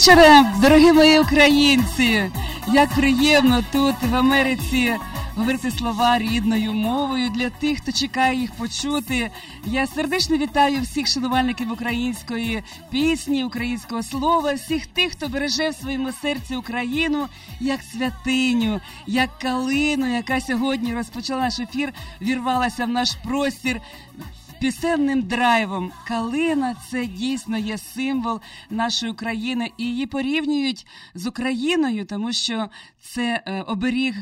Вечора, дорогі мої українці! Як приємно тут в Америці говорити слова рідною мовою для тих, хто чекає їх почути. Я сердечно вітаю всіх шанувальників української пісні, українського слова, всіх тих, хто береже в своєму серці Україну як святиню, як калину, яка сьогодні розпочала наш ефір, вірвалася в наш простір пісенним драйвом. Калина це дійсно є символ нашої України, і її порівнюють з Україною, тому що це е, оберіг.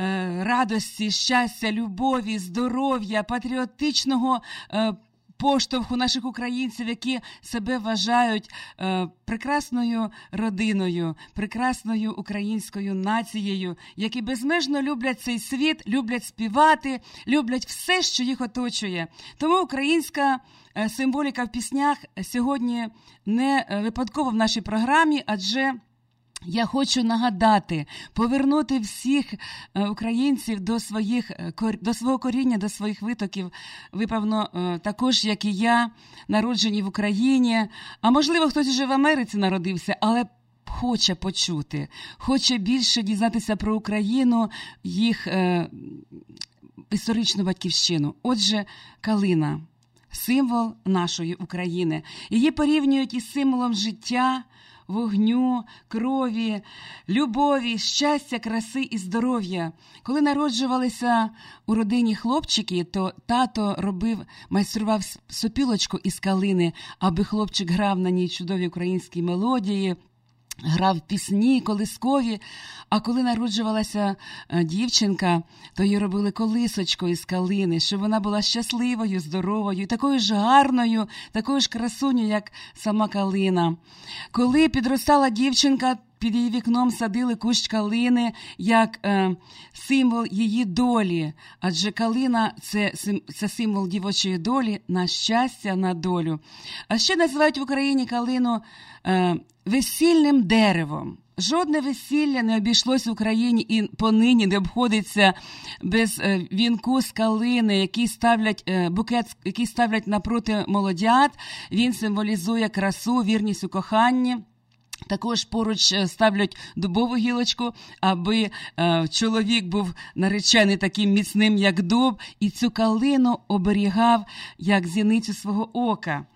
Е, радості, щастя, любові, здоров'я, патріотичного е, поштовху наших українців, які себе вважають е, прекрасною родиною, прекрасною українською нацією, які безмежно люблять цей світ, люблять співати, люблять все, що їх оточує. Тому українська е, символіка в піснях сьогодні не е, випадково в нашій програмі, адже я хочу нагадати, повернути всіх е, українців до своїх е, до свого коріння, до своїх витоків. Ви, певно, е, також, як і я, народжені в Україні. А можливо, хтось вже в Америці народився, але хоче почути, хоче більше дізнатися про Україну, їх е, історичну батьківщину. Отже, Калина символ нашої України. Її порівнюють із символом життя вогню, крові, любові, щастя, краси і здоров'я. Коли народжувалися у родині хлопчики, то тато робив, майстрував сопілочку із калини, аби хлопчик грав на ній чудові українські мелодії. Грав пісні колискові, а коли народжувалася е, дівчинка, то їй робили колисочку із калини, щоб вона була щасливою, здоровою, такою ж гарною, такою ж красуню, як сама калина. Коли підростала дівчинка, під її вікном садили кущ калини як е, символ її долі. Адже калина це це символ дівочої долі, на щастя, на долю. А ще називають в Україні калину е, весільним деревом. Жодне весілля не обійшлося в Україні і понині не обходиться без е, вінку з калини, який ставлять е, букет, який ставлять напроти молодят. Він символізує красу, вірність у коханні. Також поруч е, ставлять дубову гілочку, аби е, чоловік був наречений таким міцним, як дуб, і цю калину оберігав як зіницю свого ока.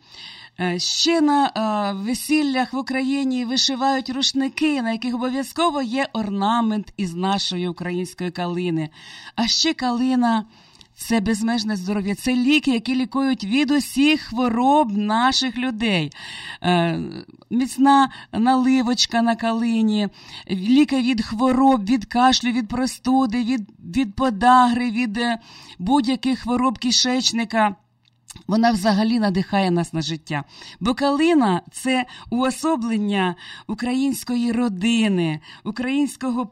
Е, ще на весіллях в Україні вишивають рушники, на яких обов'язково є орнамент із нашої української калини. А ще калина це безмежне здоров'я, це ліки, які лікують від усіх хвороб наших людей. Е, міцна наливочка на калині, ліки від хвороб, від кашлю, від простуди, від, від подагри, від будь-яких хвороб кишечника. Вона взагалі надихає нас на життя. Бо калина це уособлення української родини, українського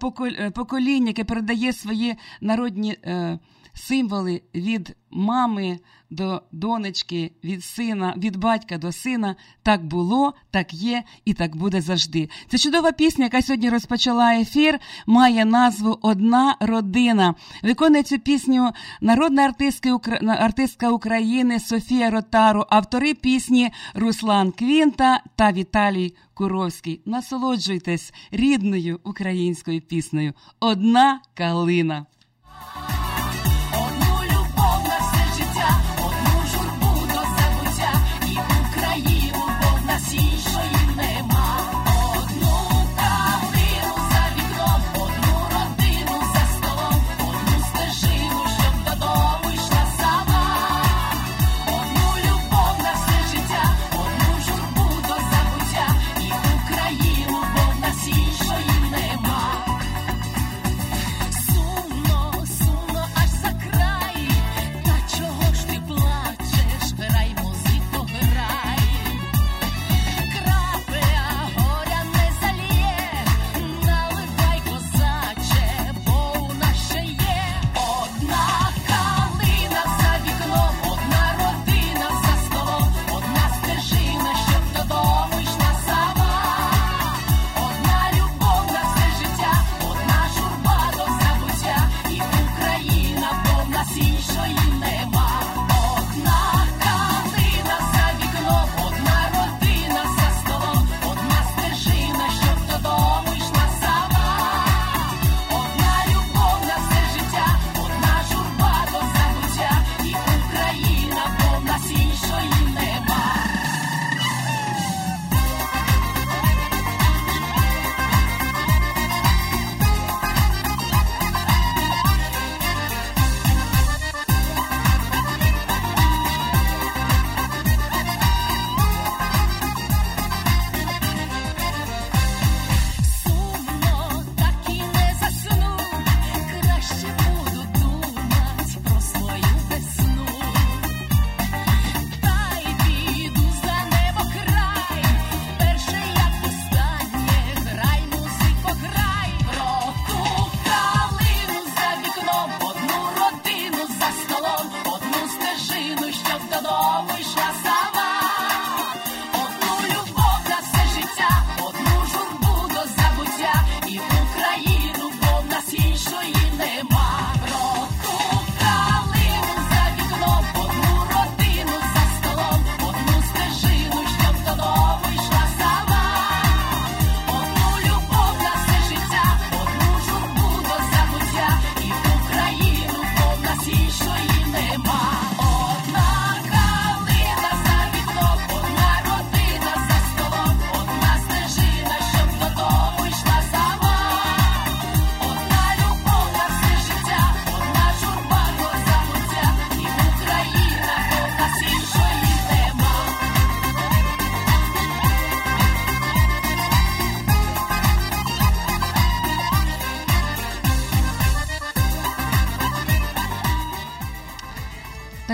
покоління, яке передає свої народні. Е, символи від мами до донечки, від сина, від батька до сина. Так було, так є і так буде завжди. Це чудова пісня, яка сьогодні розпочала ефір, має назву Одна родина. Виконує цю пісню народна артистка, артистка України Софія Ротару, автори пісні Руслан Квінта та Віталій Куровський. Насолоджуйтесь рідною українською піснею. Одна калина.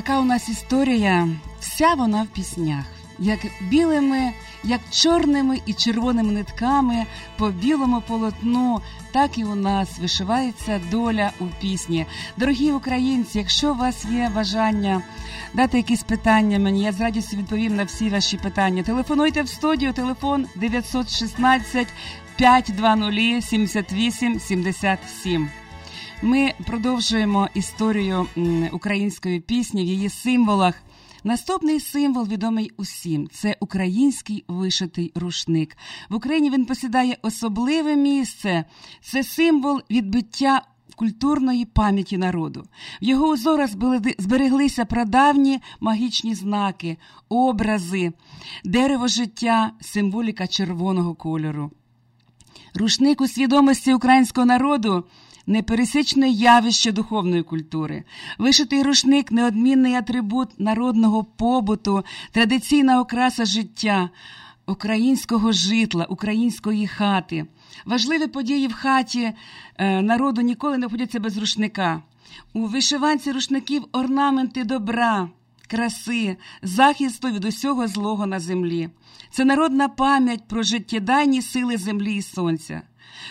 Така у нас історія, вся вона в піснях, як білими, як чорними і червоними нитками по білому полотну, так і у нас вишивається доля у пісні. Дорогі українці, якщо у вас є бажання дати якісь питання мені, я з радістю відповім на всі ваші питання. Телефонуйте в студію, телефон 916 520 78 77. Ми продовжуємо історію української пісні в її символах. Наступний символ відомий усім це український вишитий рушник. В Україні він посідає особливе місце. Це символ відбиття культурної пам'яті народу. В його узорах збереглися прадавні магічні знаки, образи, дерево життя, символіка червоного кольору. Рушник у свідомості українського народу непересічне явище духовної культури. Вишитий рушник неодмінний атрибут народного побуту, традиційна окраса життя, українського житла, української хати. Важливі події в хаті е, народу ніколи не обходяться без рушника. У вишиванці рушників орнаменти добра. Краси, захисту від усього злого на землі. Це народна пам'ять про життєдайні сили землі і сонця.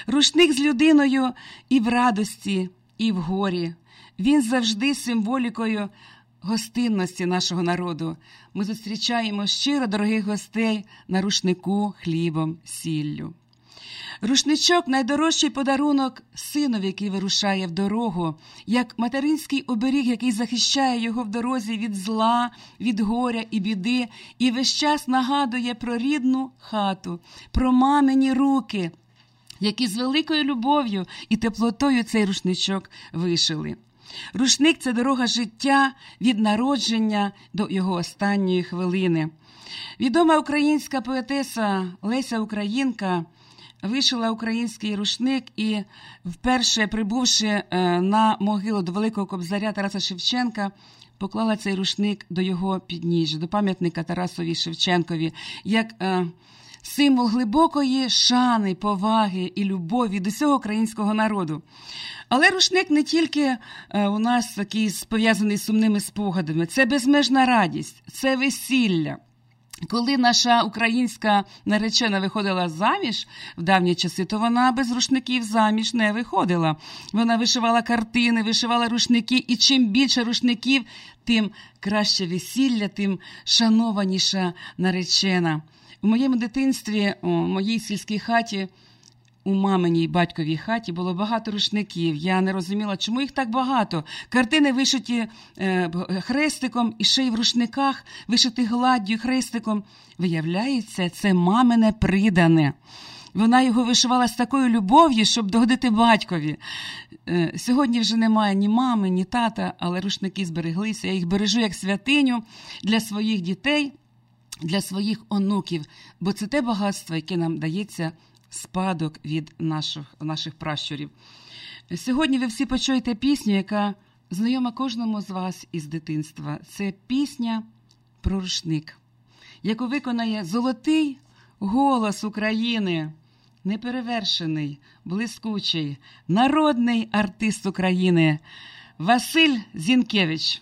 Рушник з людиною і в радості, і в горі. Він завжди символікою гостинності нашого народу. Ми зустрічаємо щиро дорогих гостей на рушнику хлібом, сіллю. Рушничок найдорожчий подарунок синові, який вирушає в дорогу, як материнський оберіг, який захищає його в дорозі від зла, від горя і біди, і весь час нагадує про рідну хату, про мамині руки які з великою любов'ю і теплотою цей рушничок вишили. Рушник це дорога життя від народження до його останньої хвилини. Відома українська поетеса Леся Українка вишила український рушник і, вперше прибувши е, на могилу до Великого Кобзаря Тараса Шевченка, поклала цей рушник до його підніжжя, до пам'ятника Тарасові Шевченкові. як е, символ глибокої шани, поваги і любові до всього українського народу. Але рушник не тільки е, у нас такий пов'язаний з сумними спогадами, це безмежна радість, це весілля. Коли наша українська наречена виходила заміж в давні часи, то вона без рушників заміж не виходила. Вона вишивала картини, вишивала рушники, і чим більше рушників, тим краще весілля, тим шанованіша наречена. У моєму дитинстві, у моїй сільській хаті, у маминій батьковій хаті було багато рушників. Я не розуміла, чому їх так багато. Картини вишиті е, хрестиком і ще й в рушниках, вишиті гладдю хрестиком. Виявляється, це мамине придане. Вона його вишивала з такою любов'ю, щоб догодити батькові. Е, сьогодні вже немає ні мами, ні тата, але рушники збереглися. Я їх бережу як святиню для своїх дітей для своїх онуків, бо це те багатство, яке нам дається спадок від наших, наших пращурів. Сьогодні ви всі почуєте пісню, яка знайома кожному з вас із дитинства. Це пісня про рушник, яку виконає золотий голос України, неперевершений, блискучий, народний артист України Василь Зінкевич.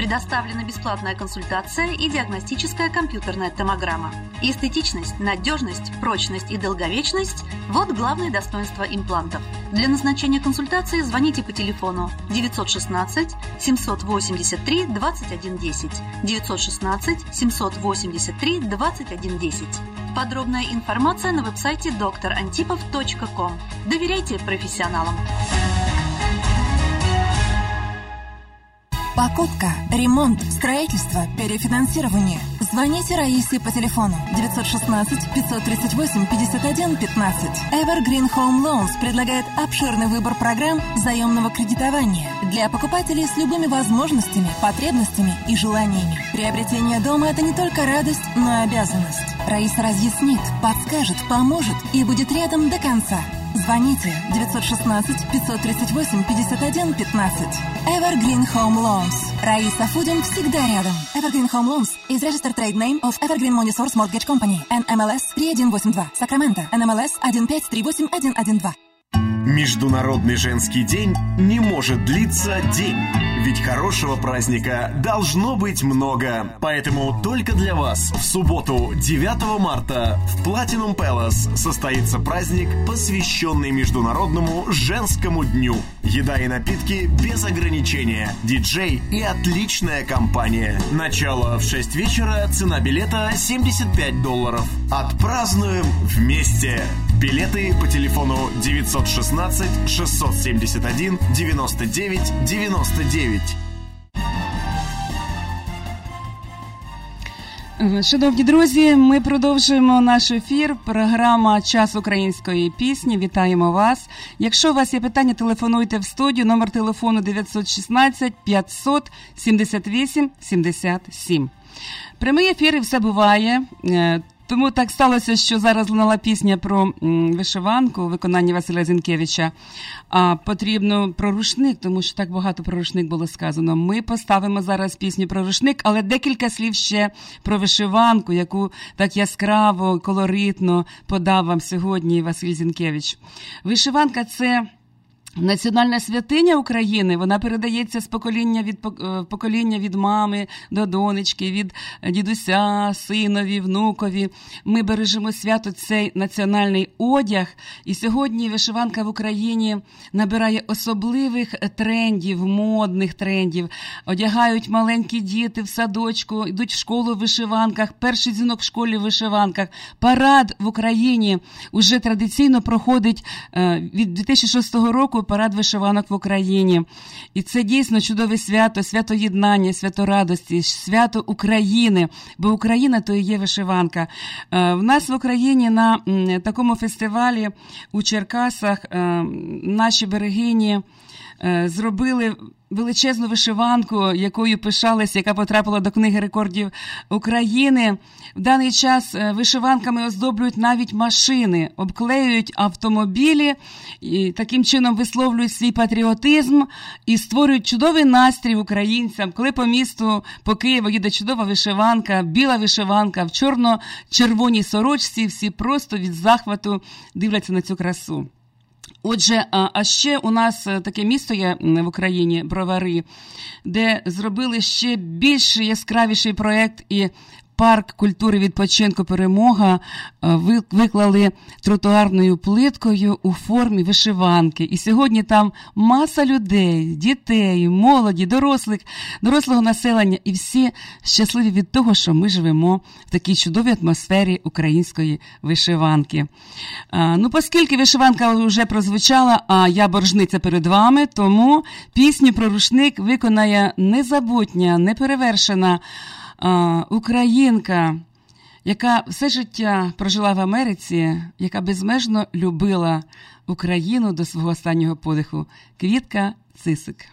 Предоставлена бесплатная консультация и диагностическая компьютерная томограмма. Эстетичность, надежность, прочность и долговечность – вот главные достоинства имплантов. Для назначения консультации звоните по телефону 916 783 2110 916 783 2110. Подробная информация на веб-сайте drantipov.com. Доверяйте профессионалам. Покупка, ремонт, строительство, перефинансирование. Звоните Раисе по телефону 916 538 51 15. Evergreen Home Loans предлагает обширный выбор программ заемного кредитования для покупателей с любыми возможностями, потребностями и желаниями. Приобретение дома – это не только радость, но и обязанность. Раиса разъяснит, подскажет, поможет и будет рядом до конца. Звоните 916 538 51 15. Evergreen Home Loans. Раиса Фудин всегда рядом. Evergreen Home Loans is registered trade name of Evergreen Money Source Mortgage Company. NMLS 3182. Сакраменто. NMLS 1538112. Международный женский день не может длиться день. Ведь хорошего праздника должно быть много. Поэтому только для вас в субботу 9 марта в Platinum Palace состоится праздник, посвященный Международному женскому дню. Еда и напитки без ограничения, диджей и отличная компания. Начало в 6 вечера, цена билета 75 долларов. Отпразднуем вместе! Билеты по телефону 916 671 99 99. Шановні друзі, ми продовжуємо наш ефір. Програма Час української пісні. Вітаємо вас. Якщо у вас є питання, телефонуйте в студію. Номер телефону 916 500 78 77. Прямий ефір і все буває. Тому так сталося, що зараз лунала пісня про вишиванку у виконанні Василя Зінкевича. А потрібно про рушник, тому що так багато про рушник було сказано. Ми поставимо зараз пісню про рушник, але декілька слів ще про вишиванку, яку так яскраво, колоритно подав вам сьогодні Василь Зінкевич. Вишиванка це. Національна святиня України вона передається з покоління від е, покоління від мами до донечки, від дідуся, синові, внукові. Ми бережемо свято цей національний одяг. І сьогодні вишиванка в Україні набирає особливих трендів, модних трендів. Одягають маленькі діти в садочку, йдуть в школу в вишиванках. Перший дзвінок в школі в вишиванках. Парад в Україні вже традиційно проходить е, від 2006 року парад вишиванок в Україні. І це дійсно чудове свято, свято єднання, свято радості, свято України. Бо Україна то і є вишиванка. Е, в нас в Україні на такому фестивалі у Черкасах е, наші берегині е, зробили величезну вишиванку, якою пишалися, яка потрапила до книги рекордів України. В даний час е, вишиванками оздоблюють навіть машини, обклеюють автомобілі, і таким чином висловлюють свій патріотизм і створюють чудовий настрій українцям, коли по місту по Києву їде чудова вишиванка, біла вишиванка в чорно-червоній сорочці. Всі просто від захвату дивляться на цю красу. Отже, а ще у нас е, таке місто є в Україні бровари, де зробили ще більш яскравіший проект і парк культури відпочинку перемога е, виклали тротуарною плиткою у формі вишиванки. І сьогодні там маса людей, дітей, молоді, дорослих, дорослого населення, і всі щасливі від того, що ми живемо в такій чудовій атмосфері української вишиванки. Ну, оскільки вишиванка вже прозвучала, а я боржниця перед вами, тому пісню про рушник виконає незабутня, неперевершена українка, яка все життя прожила в Америці, яка безмежно любила Україну до свого останнього подиху, Квітка Цисик.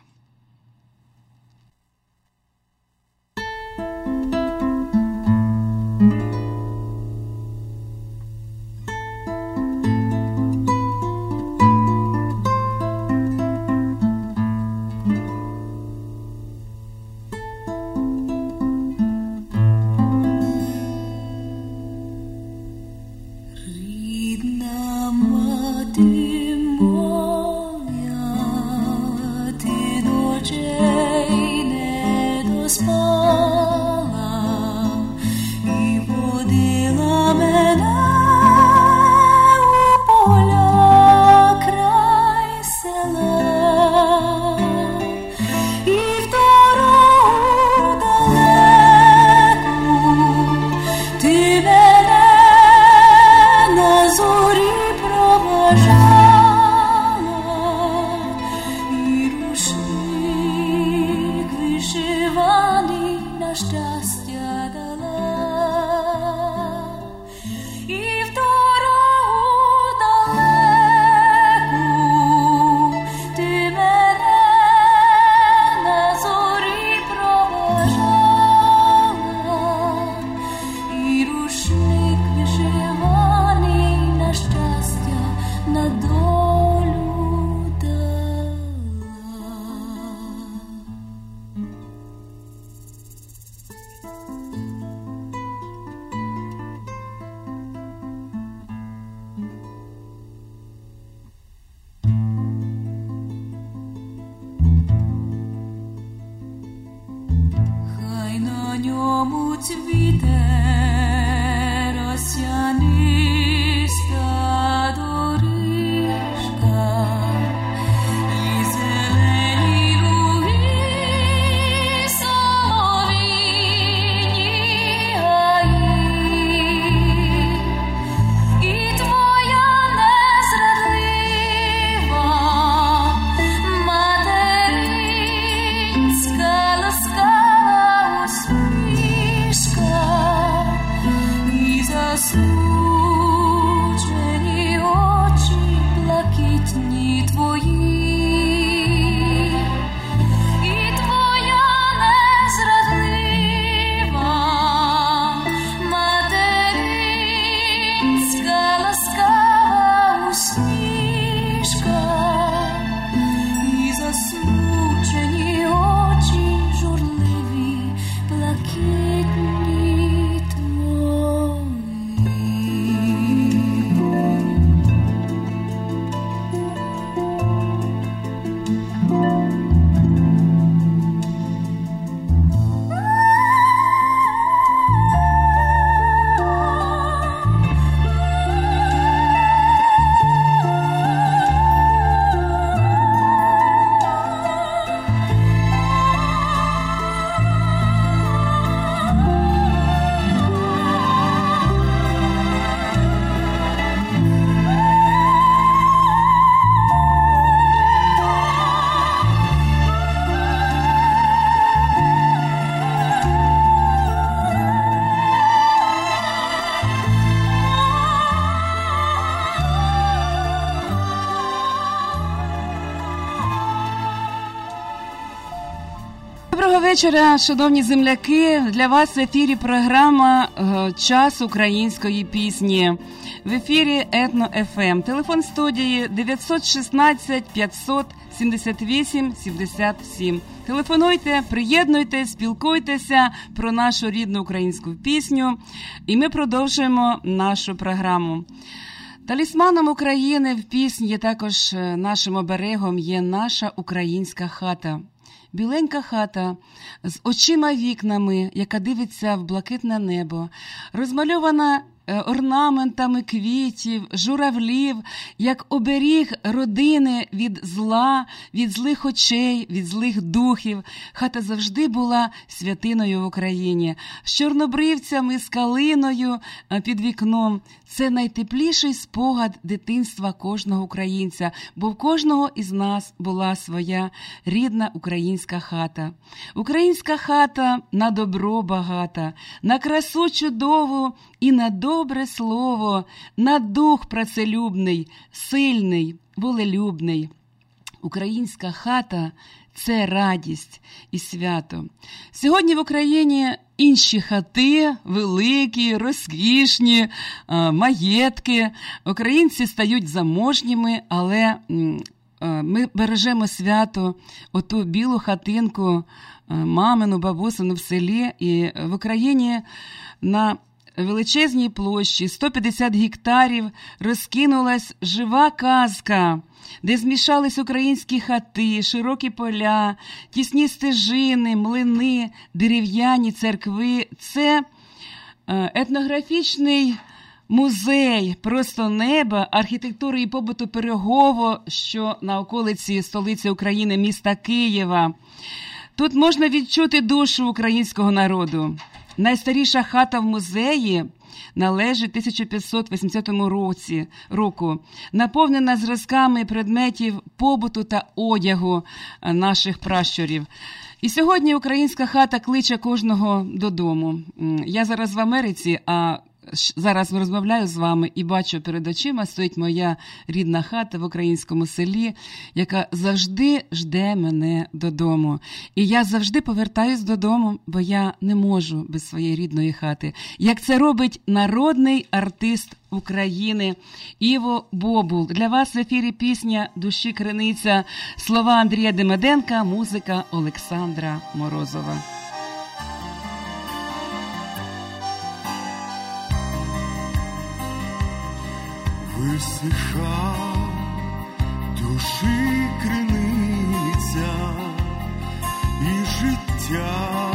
Вечора, шановні земляки. Для вас в ефірі програма е, Час української пісні. В ефірі Етно ФМ. Телефон студії 916 578 77. Телефонуйте, приєднуйте, спілкуйтеся про нашу рідну українську пісню. І ми продовжуємо нашу програму. Талісманом України в пісні також е, нашим оберегом є наша українська хата. Біленька хата з очима вікнами, яка дивиться в блакитне небо, розмальована орнаментами квітів, журавлів, як оберіг родини від зла, від злих очей, від злих духів. Хата завжди була святиною в Україні, з чорнобривцями, з калиною е, під вікном. Це найтепліший спогад дитинства кожного українця, бо в кожного із нас була своя рідна українська хата. Українська хата на добро багата, на красу чудову і на добре слово, на дух працелюбний, сильний, волелюбний. Українська хата це радість і свято. Сьогодні в Україні інші хати, великі, розкішні, е, маєтки. Українці стають заможніми, але е, ми бережемо свято, оту білу хатинку, е, мамину, бабусину в селі. І в Україні на величезній площі 150 гектарів розкинулась жива казка, де змішались українські хати, широкі поля, тісні стежини, млини, дерев'яні церкви. Це е, етнографічний. Музей просто неба, архітектури і побуту Пирогово, що на околиці столиці України, міста Києва. Тут можна відчути душу українського народу. Найстаріша хата в музеї належить 1580 році, року, наповнена зразками предметів побуту та одягу е, наших пращурів. І сьогодні українська хата кличе кожного додому. Я зараз в Америці, а зараз розмовляю з вами і бачу перед очима стоїть моя рідна хата в українському селі, яка завжди жде мене додому. І я завжди повертаюсь додому, бо я не можу без своєї рідної хати. Як це робить народний артист України Іво Бобул. Для вас в ефірі пісня Душі Криниця, слова Андрія Демеденка, музика Олександра Морозова. Висиха душі криниця і життя,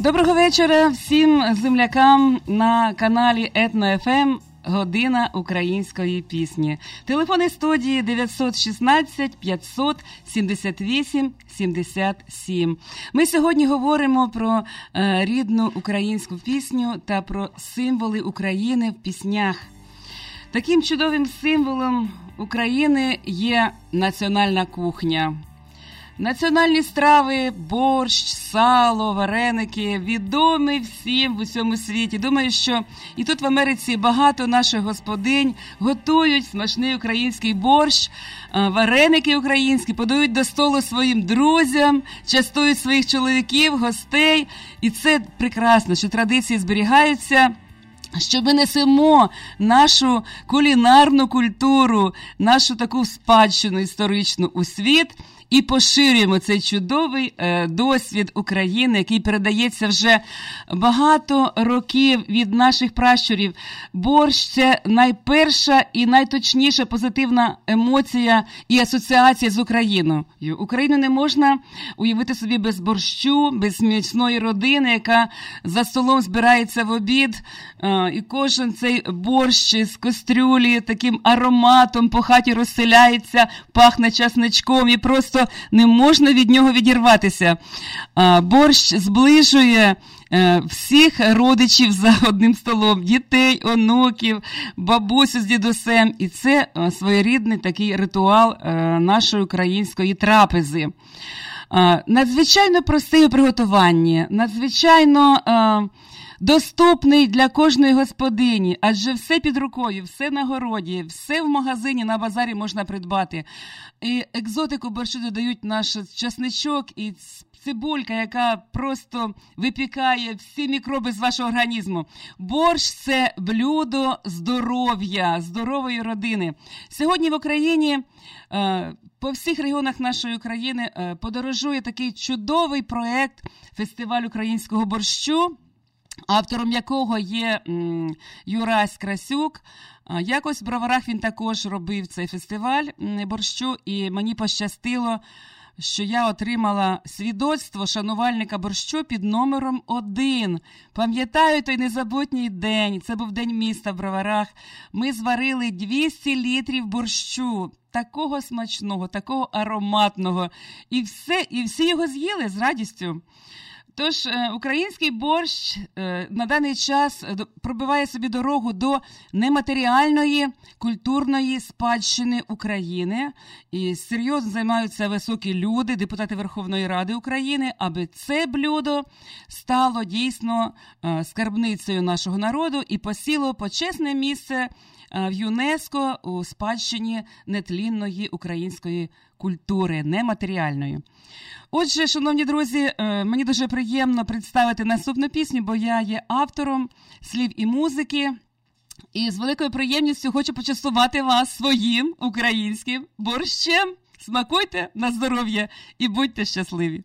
Доброго вечора всім землякам на каналі Етно ФМ. Година української пісні. Телефони студії 916 578 77. Ми сьогодні говоримо про е, рідну українську пісню та про символи України в піснях. Таким чудовим символом України є національна кухня. Національні страви, борщ, сало, вареники відомі всім в усьому світі. Думаю, що і тут в Америці багато наших господинь готують смачний український борщ, вареники українські, подають до столу своїм друзям, частують своїх чоловіків, гостей. І це прекрасно, що традиції зберігаються. Що ми несемо нашу кулінарну культуру, нашу таку спадщину історичну у світ і поширюємо цей чудовий е, досвід України, який передається вже багато років від наших пращурів. Борщ це найперша і найточніша позитивна емоція і асоціація з Україною. Україну не можна уявити собі без борщу, без міцної родини, яка за столом збирається в обід, е, і кожен цей борщ з кастрюлі таким ароматом по хаті розселяється, пахне часничком і просто просто не можна від нього відірватися. Борщ зближує. Е, всіх родичів за одним столом, дітей, онуків, бабусю з дідусем. І це е, своєрідний такий ритуал е, нашої української трапези. Надзвичайно простий у приготуванні, надзвичайно доступний для кожної господині, адже все під рукою, все на городі, все в магазині, на базарі можна придбати. І Екзотику борщу додають наш часничок і цибулька, яка просто випікає всі мікроби з вашого організму. Борщ це блюдо здоров'я, здорової родини. Сьогодні в Україні. Е, по всіх регіонах нашої країни е, подорожує такий чудовий проект фестиваль українського борщу автором якого є Юрась Красюк. Якось в броварах він також робив цей фестиваль борщу, і мені пощастило, що я отримала свідоцтво шанувальника борщу під номером один. Пам'ятаю той незабутній день. Це був день міста в броварах. Ми зварили 200 літрів борщу. Такого смачного, такого ароматного. І все, і всі його з'їли з радістю. Тож е, український борщ е, на даний час е, пробиває собі дорогу до нематеріальної культурної спадщини України. І серйозно займаються високі люди, депутати Верховної Ради України, аби це блюдо стало дійсно скарбницею нашого народу і посіло почесне місце в ЮНЕСКО у спадщині нетлінної української культури, нематеріальної. Отже, шановні друзі, е, мені дуже приємно представити наступну пісню, бо я є автором слів і музики. І з великою приємністю хочу почастувати вас своїм українським борщем. Смакуйте на здоров'я і будьте щасливі!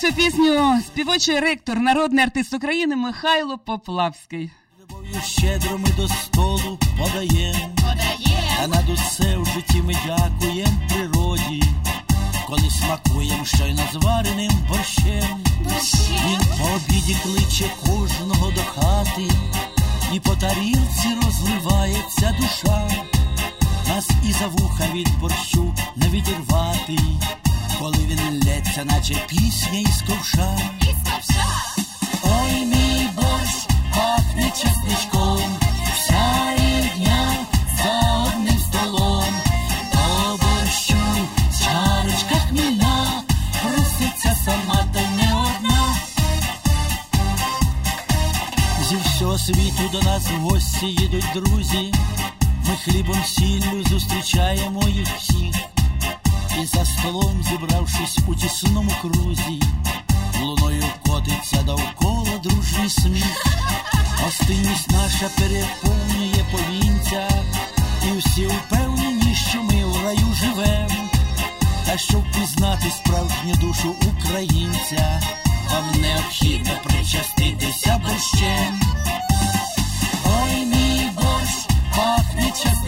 Цю пісню співочий ректор, народний артист України Михайло Поплавський. Любов'ю щедро ми до столу подаєм, а над усе в житті ми дякуєм природі, коли смакуєм щойно звареним борщем. Він по обіді кличе кожного до хати, і по тарілці розливається душа, нас і за вуха від борщу не відірвати коли він лється, наче пісня із ковша. Ой, мій борщ пахне чесничком, вся рідня за одним столом, до борщу чарочка хмільна, проситься сама та не одна. Зі всього світу до нас в гості їдуть друзі. Ми хлібом сіллю зустрічаємо їх всіх і за столом, зібравшись у тісному крузі, луною котиться довкола дружній сміх, Гостинність наша переповнює повінця, і всі впевнені, що ми в раю живем, Та щоб пізнати справжню душу українця, вам необхідно причаститися борщем. Ой, мій борщ пахне часничком,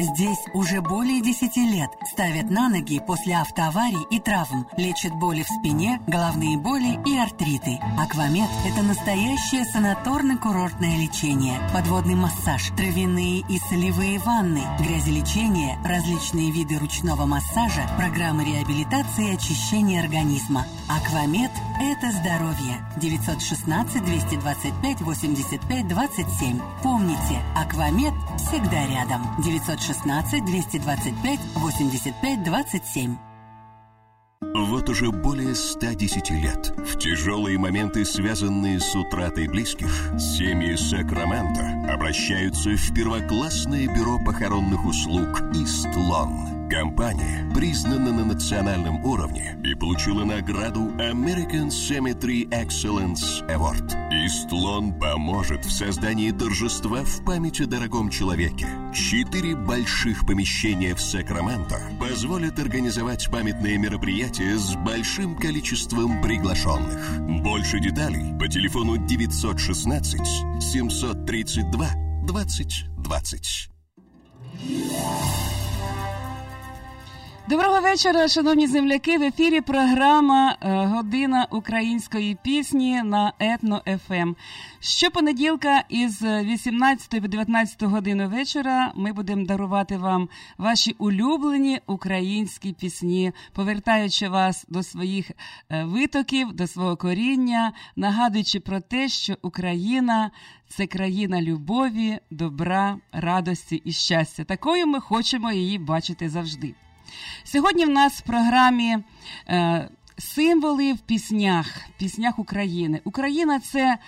Здесь уже более 10 лет ставят на ноги после автоаварий и травм, лечат боли в спине, головные боли и артриты. Аквамед – это настоящее санаторно-курортное лечение, подводный массаж, травяные и солевые ванны, грязелечение, различные виды ручного массажа, программы реабилитации и очищения организма. Аквамед – это здоровье. 916 225 85 27. Помните, Аквамед всегда рядом. 916 225 85 27. Вот уже более 110 лет. В тяжелые моменты, связанные с утратой близких, семьи Сакраменто обращаются в первоклассное бюро похоронных услуг «Истлон». Компания признана на национальном уровне и получила награду American Cemetery Excellence Award. Истлон поможет в создании торжества в память о дорогом человеке. Четыре больших помещения в Сакраменто позволят организовать памятные мероприятия с большим количеством приглашенных. Больше деталей по телефону 916 732 2020. Доброго вечора, шановні земляки. В ефірі програма е, Година української пісні на Етно ФМ. Щопонеділка із 18 по 19 годину вечора ми будемо дарувати вам ваші улюблені українські пісні, повертаючи вас до своїх е, витоків, до свого коріння, нагадуючи про те, що Україна це країна любові, добра, радості і щастя. Такою ми хочемо її бачити завжди. Сьогодні в нас в програмі е, символи в піснях, піснях України. Україна це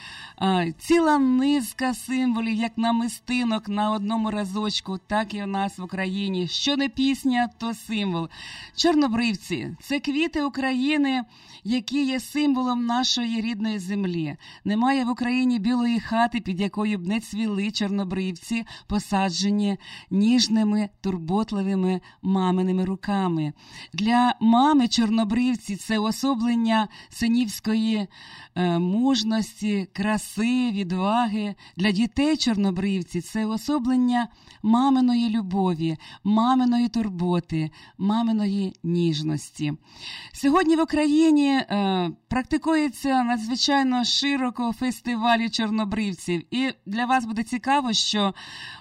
ціла низка символів, як намистинок на одному разочку, так і у нас в Україні. Що не пісня, то символ. Чорнобривці це квіти України, які є символом нашої рідної землі. Немає в Україні білої хати, під якою б не цвіли чорнобривці, посаджені ніжними, турботливими маминими руками. Для мами чорнобривці це уособлення синівської е, мужності, краси, відваги. Для дітей чорнобривці це уособлення маминої любові, маминої турботи, маминої ніжності. Сьогодні в Україні е, практикується надзвичайно широко фестивалі чорнобривців. І для вас буде цікаво, що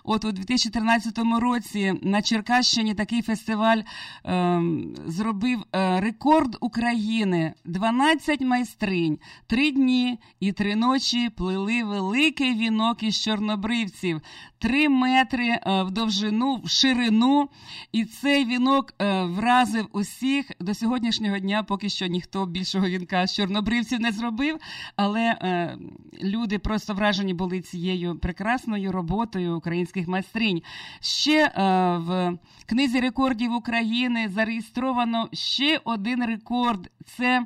от у 2013 році на Черкащині такий фестиваль е, зробив рекорд України: 12 майстринь, три дні і три ночі плели великий вінок із чорнобривців, три метри е, в довжину, в ширину. І цей вінок е, вразив усіх до сьогоднішнього дня, поки що ніхто більшого вінка з чорнобривців не зробив. Але е, люди просто вражені були цією прекрасною роботою українських майстринь. Ще в книзі рекордів України зареєстровано ще один рекорд. Це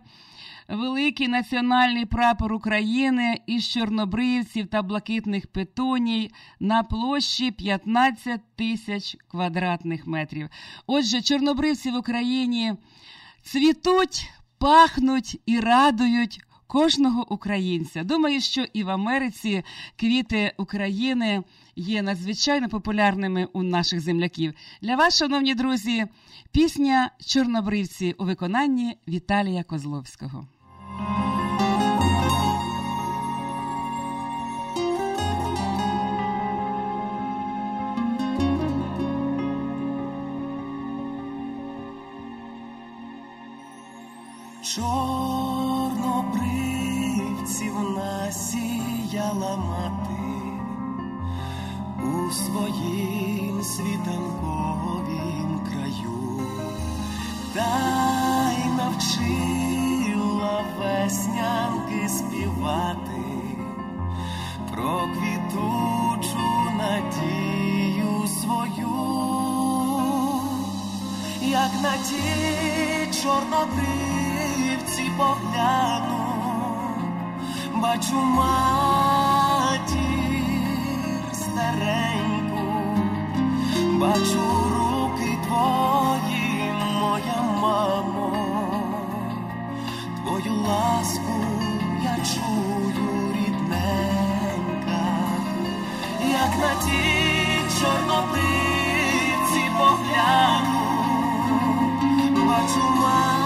великий національний прапор України із чорнобривців та блакитних петоній на площі 15 тисяч квадратних метрів. Отже, чорнобривці в Україні цвітуть, пахнуть і радують. Кожного українця. Думаю, що і в Америці квіти України є надзвичайно популярними у наших земляків. Для вас, шановні друзі, пісня Чорнобривці у виконанні Віталія Козловського. Чорнобривців насіяла мати у своїм світанковім краю, та й навчила веснянки співати про квітучу надію свою, як на ті чорнобривці погляну, бачу матір стареньку, бачу руки твої, моя мамо, твою ласку я чую рідненька, як на ті чорнобривці погляну, бачу матір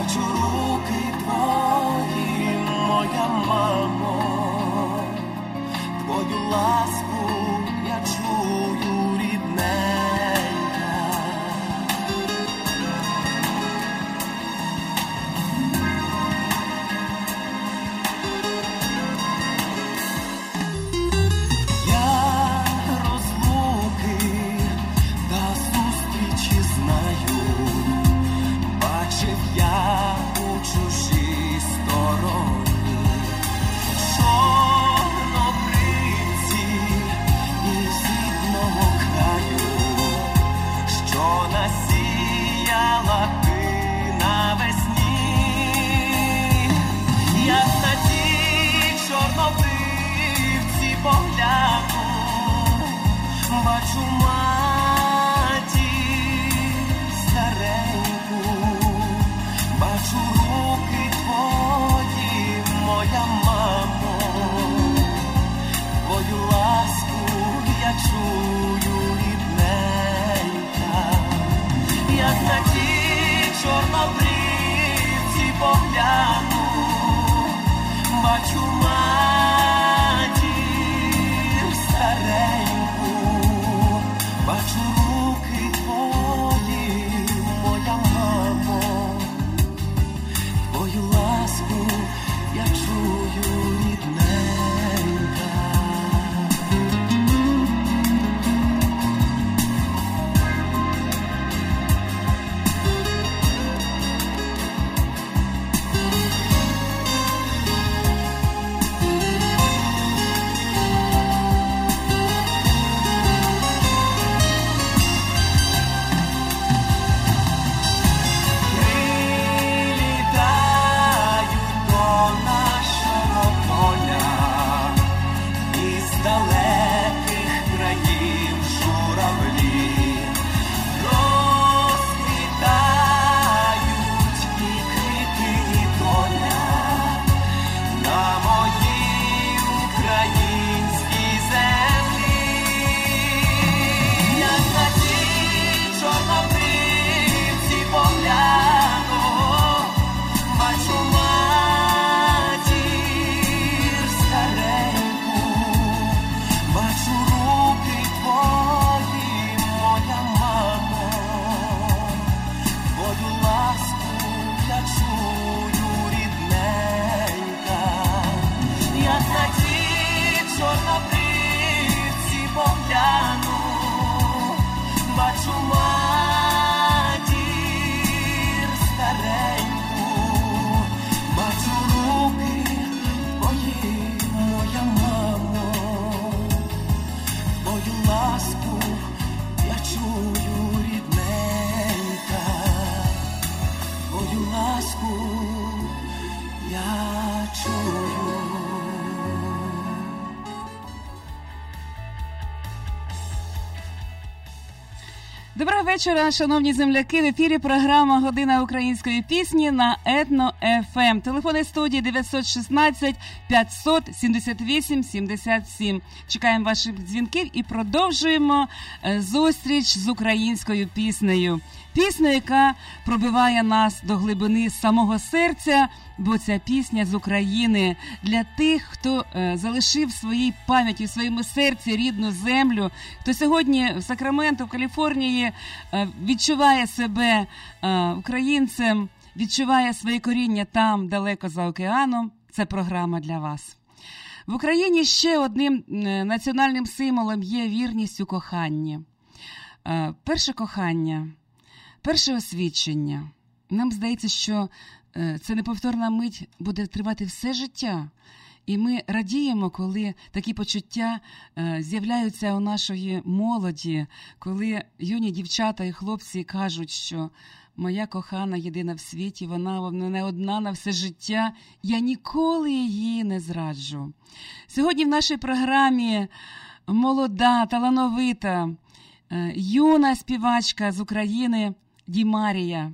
бачу руки твої, моя мамо, твою ласку ласку я чую. Доброго вечора, шановні земляки. В ефірі програма Година української пісні на етно фм ем. Телефони студії 916 578 77. Чекаємо ваших дзвінків і продовжуємо е, зустріч з українською піснею. Пісня, яка пробиває нас до глибини самого серця, бо ця пісня з України для тих, хто е, залишив в своїй пам'яті, в своєму серці рідну землю, хто сьогодні в Сакраменто, в Каліфорнії е, відчуває себе е, українцем, відчуває своє коріння там, далеко за океаном. Це програма для вас. В Україні ще одним національним символом є вірність у коханні. Перше кохання, перше освідчення. Нам здається, що е, це неповторна мить буде тривати все життя. І ми радіємо, коли такі почуття е, з'являються у нашої молоді, коли юні дівчата і хлопці кажуть, що моя кохана єдина в світі, вона не одна на все життя, я ніколи її не зраджу. Сьогодні в нашій програмі молода, талановита, е, юна співачка з України Дімарія.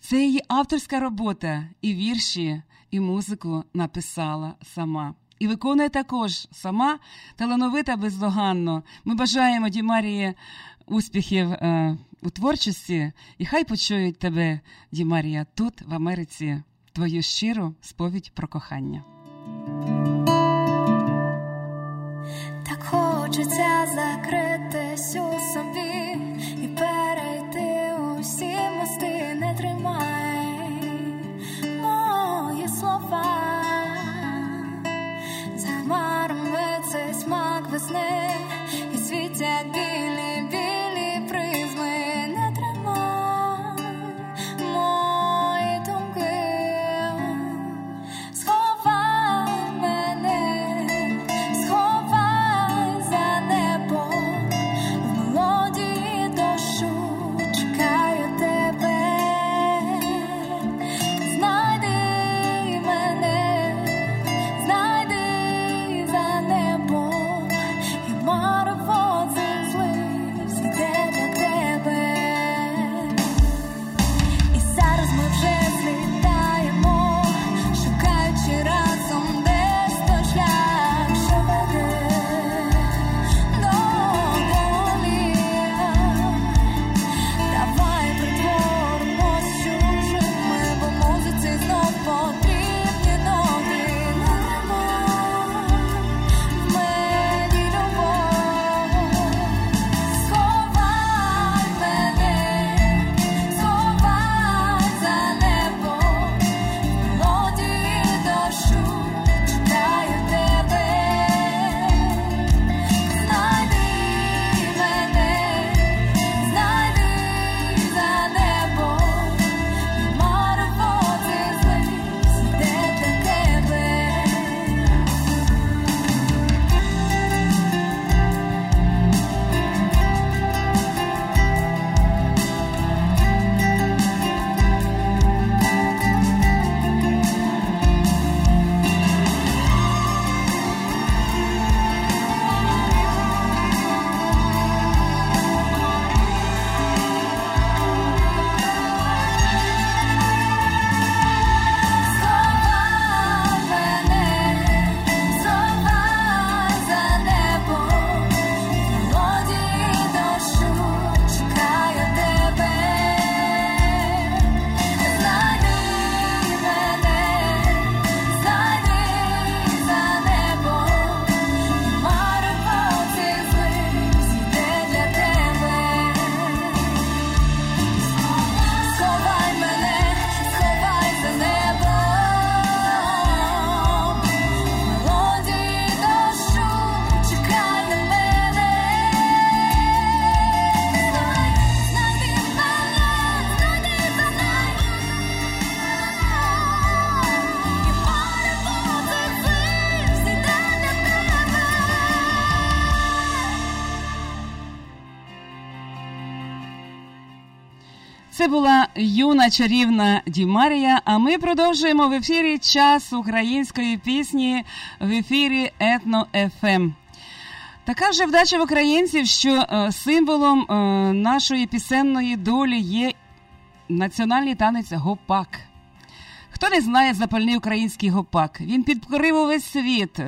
Це її авторська робота, і вірші, і музику написала сама. І виконує також сама талановита бездоганно. Ми бажаємо Дімарії успіхів е, у творчості, і хай почують тебе, Дімарія, тут, в Америці, твою щиру сповідь про кохання. Так хочеться закритись у собі юна чарівна Дімарія. А ми продовжуємо в ефірі час української пісні в ефірі Етно ФМ. Така вже вдача в українців, що е, символом е, нашої пісенної долі є національний танець гопак. Хто не знає запальний український гопак? Він підкорив увесь світ.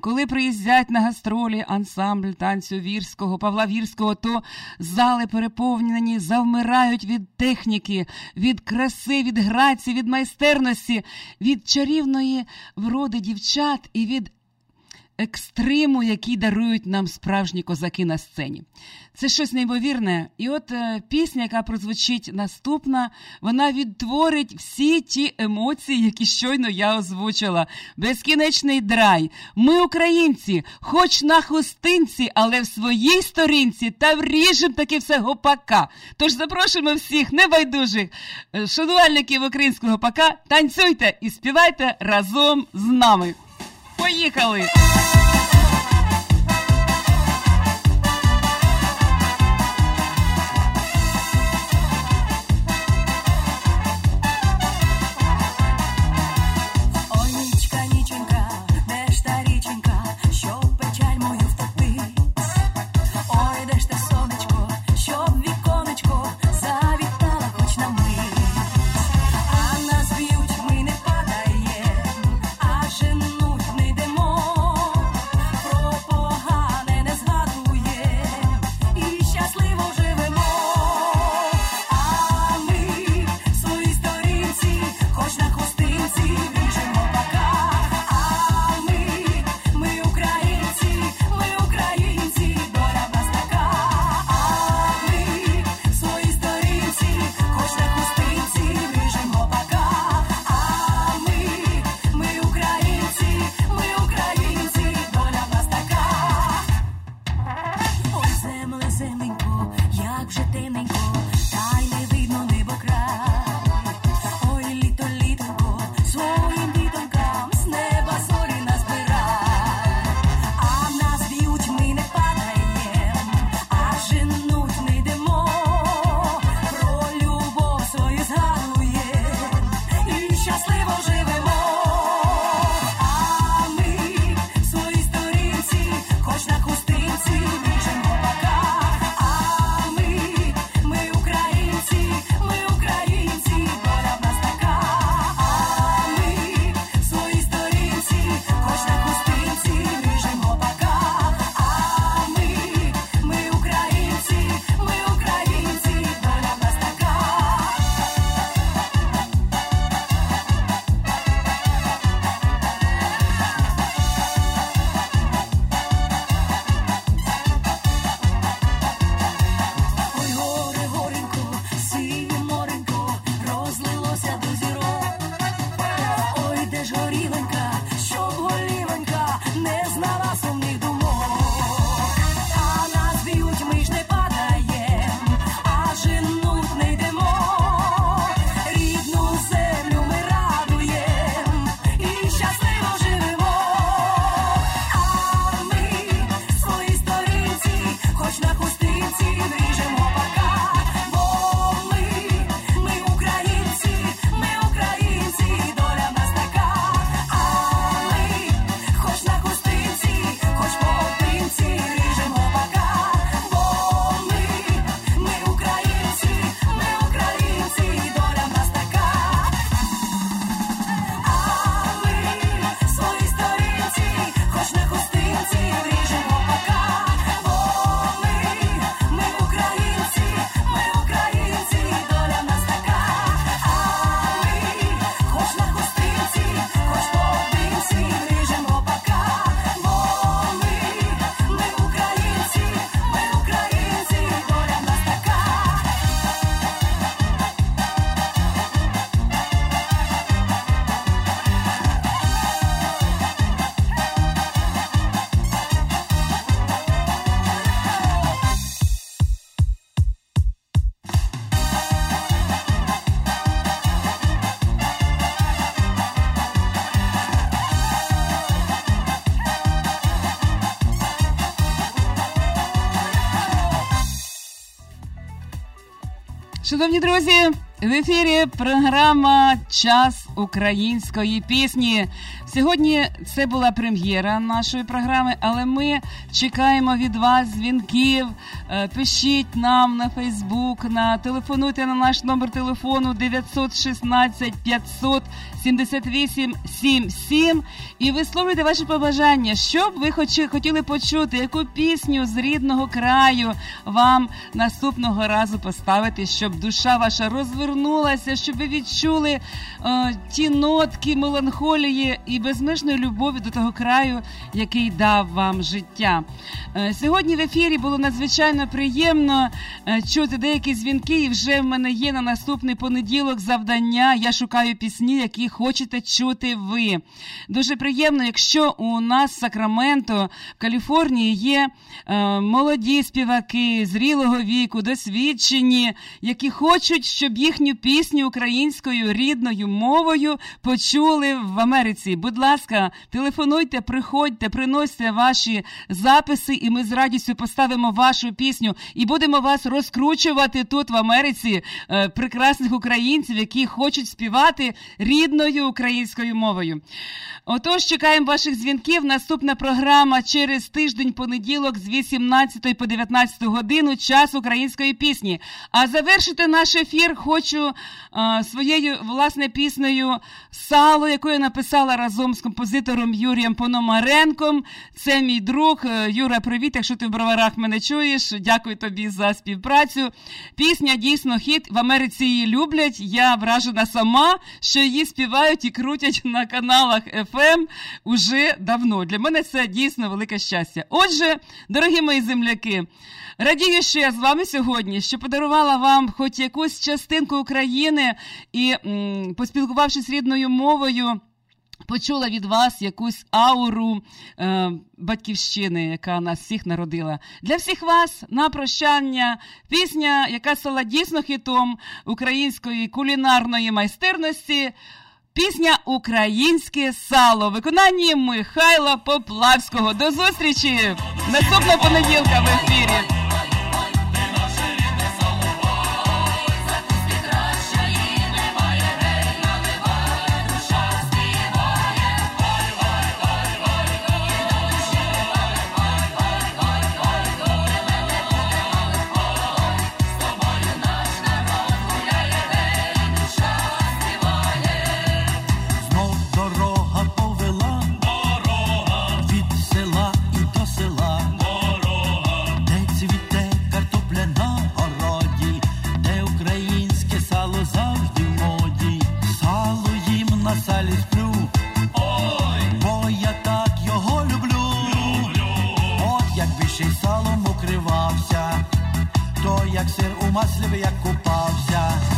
Коли приїздять на гастролі ансамбль танцю вірського, Павла Вірського, то зали переповнені, завмирають від техніки, від краси, від грації, від майстерності, від чарівної вроди дівчат і від екстриму, який дарують нам справжні козаки на сцені. Це щось неймовірне. І от е, пісня, яка прозвучить наступна, вона відтворить всі ті емоції, які щойно я озвучила. Безкінечний драй. Ми, українці, хоч на хустинці, але в своїй сторінці та вріжем таки все гопака. Тож запрошуємо всіх небайдужих е, шанувальників українського гопака, танцюйте і співайте разом з нами. Поїхали! Шановні друзі, ефірі програма Час української пісні. Сьогодні це була прем'єра нашої програми, але ми чекаємо від вас дзвінків. Е, Пишіть нам на Фейсбук, на телефонуйте на наш номер телефону 916 500 78 77 і висловлюйте ваші побажання, що б ви хотіли почути, яку пісню з рідного краю вам наступного разу поставити, щоб душа ваша розвернулася, щоб ви відчули е, ті нотки меланхолії і безмежної любові до того краю, який дав вам життя. Е, сьогодні в ефірі було надзвичайно приємно е, чути деякі дзвінки, і вже в мене є на наступний понеділок завдання. Я шукаю пісні, які хочете чути ви. Дуже приємно, якщо у нас Сакраменто в Каліфорнії є молоді співаки зрілого віку, досвідчені, які хочуть, щоб їхню пісню українською рідною мовою почули в Америці. Будь ласка, телефонуйте, приходьте, приносьте ваші записи, і ми з радістю поставимо вашу пісню і будемо вас розкручувати тут в Америці е, прекрасних українців, які хочуть співати рідною українською мовою. Отож, чекаємо ваших дзвінків. Наступна програма через тиждень понеділок з 18 по 19 годину час української пісні. А завершити наш ефір хочу е, своєю власне піснею Сало, яку я написала разом з композитором Юрієм Пономаренком. Це мій друг. Е, Юра, привіт, якщо ти в броварах мене чуєш. Дякую тобі за співпрацю. Пісня дійсно хіт. В Америці її люблять. Я вражена сама, що її співають і крутять на каналах FM уже давно. Для мене це дійсно велике щастя. Отже, дорогі мої земляки. Радію, що я з вами сьогодні, що подарувала вам хоч якусь частинку України і, поспілкувавшись рідною мовою, почула від вас якусь ауру е, батьківщини, яка нас всіх народила. Для всіх вас на прощання пісня, яка стала дійсно хітом української кулінарної майстерності. Пісня Українське сало в виконанні Михайла Поплавського. До зустрічі наступного понеділка в ефірі. Як сир у маслі як купався.